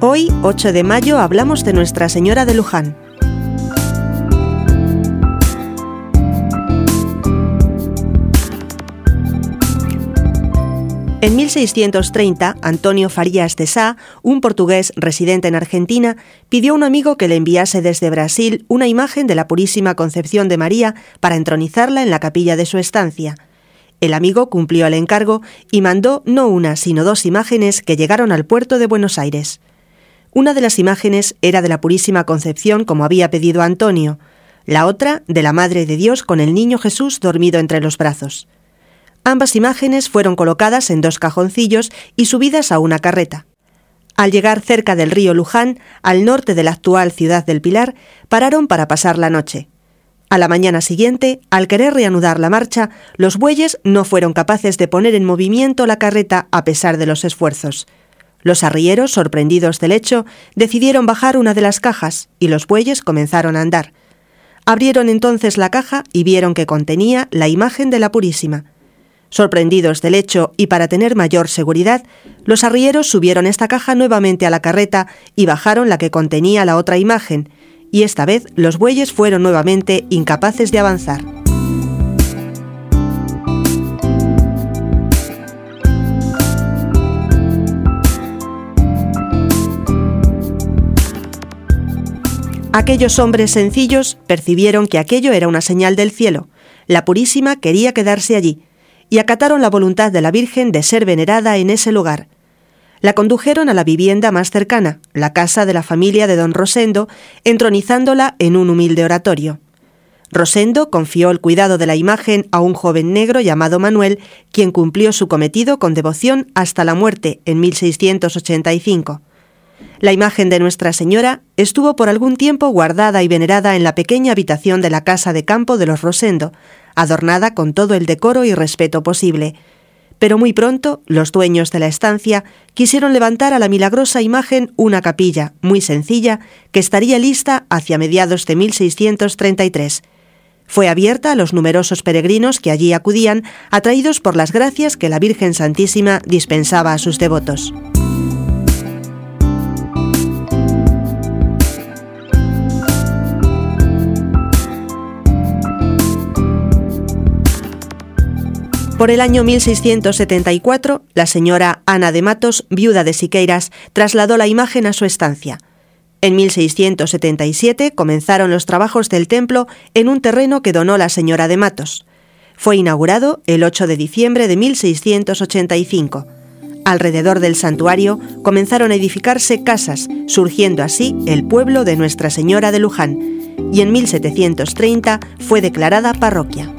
Hoy, 8 de mayo, hablamos de Nuestra Señora de Luján. En 1630, Antonio Farías de Sá, un portugués residente en Argentina, pidió a un amigo que le enviase desde Brasil una imagen de la Purísima Concepción de María para entronizarla en la capilla de su estancia. El amigo cumplió el encargo y mandó no una, sino dos imágenes que llegaron al puerto de Buenos Aires. Una de las imágenes era de la Purísima Concepción como había pedido Antonio, la otra de la Madre de Dios con el niño Jesús dormido entre los brazos. Ambas imágenes fueron colocadas en dos cajoncillos y subidas a una carreta. Al llegar cerca del río Luján, al norte de la actual ciudad del Pilar, pararon para pasar la noche. A la mañana siguiente, al querer reanudar la marcha, los bueyes no fueron capaces de poner en movimiento la carreta a pesar de los esfuerzos. Los arrieros, sorprendidos del hecho, decidieron bajar una de las cajas y los bueyes comenzaron a andar. Abrieron entonces la caja y vieron que contenía la imagen de la Purísima. Sorprendidos del hecho y para tener mayor seguridad, los arrieros subieron esta caja nuevamente a la carreta y bajaron la que contenía la otra imagen, y esta vez los bueyes fueron nuevamente incapaces de avanzar. Aquellos hombres sencillos percibieron que aquello era una señal del cielo. La Purísima quería quedarse allí, y acataron la voluntad de la Virgen de ser venerada en ese lugar. La condujeron a la vivienda más cercana, la casa de la familia de don Rosendo, entronizándola en un humilde oratorio. Rosendo confió el cuidado de la imagen a un joven negro llamado Manuel, quien cumplió su cometido con devoción hasta la muerte en 1685. La imagen de Nuestra Señora estuvo por algún tiempo guardada y venerada en la pequeña habitación de la casa de campo de los Rosendo, adornada con todo el decoro y respeto posible. Pero muy pronto los dueños de la estancia quisieron levantar a la milagrosa imagen una capilla muy sencilla que estaría lista hacia mediados de 1633. Fue abierta a los numerosos peregrinos que allí acudían, atraídos por las gracias que la Virgen Santísima dispensaba a sus devotos. Por el año 1674, la señora Ana de Matos, viuda de Siqueiras, trasladó la imagen a su estancia. En 1677 comenzaron los trabajos del templo en un terreno que donó la señora de Matos. Fue inaugurado el 8 de diciembre de 1685. Alrededor del santuario comenzaron a edificarse casas, surgiendo así el pueblo de Nuestra Señora de Luján, y en 1730 fue declarada parroquia.